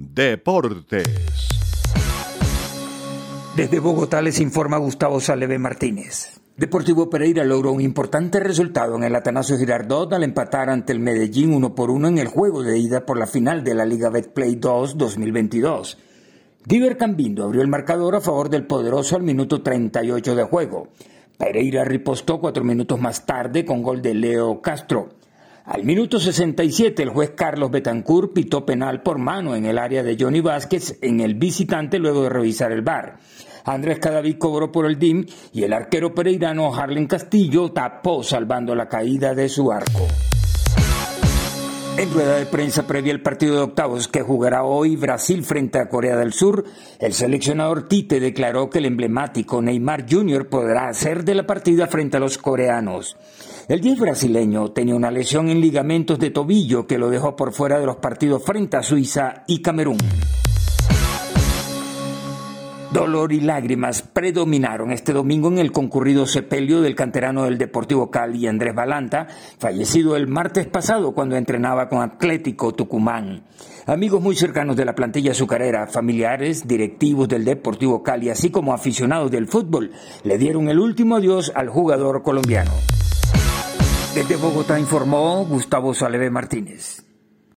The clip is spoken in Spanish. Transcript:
Deportes. Desde Bogotá les informa Gustavo Saleve Martínez. Deportivo Pereira logró un importante resultado en el Atanasio Girardot al empatar ante el Medellín uno por uno en el juego de ida por la final de la Liga Betplay 2 2022. Diver Cambindo abrió el marcador a favor del poderoso al minuto 38 de juego. Pereira ripostó cuatro minutos más tarde con gol de Leo Castro. Al minuto 67, el juez Carlos Betancourt pitó penal por mano en el área de Johnny Vázquez en el visitante luego de revisar el bar. Andrés Cadavid cobró por el DIM y el arquero pereirano Harlen Castillo tapó salvando la caída de su arco. En rueda de prensa previa al partido de octavos que jugará hoy Brasil frente a Corea del Sur, el seleccionador Tite declaró que el emblemático Neymar Jr. podrá hacer de la partida frente a los coreanos. El 10 brasileño tenía una lesión en ligamentos de tobillo que lo dejó por fuera de los partidos frente a Suiza y Camerún. Dolor y lágrimas predominaron este domingo en el concurrido sepelio del canterano del Deportivo Cali, Andrés Balanta, fallecido el martes pasado cuando entrenaba con Atlético Tucumán. Amigos muy cercanos de la plantilla azucarera, familiares, directivos del Deportivo Cali, así como aficionados del fútbol, le dieron el último adiós al jugador colombiano. Desde Bogotá informó Gustavo Saleve Martínez.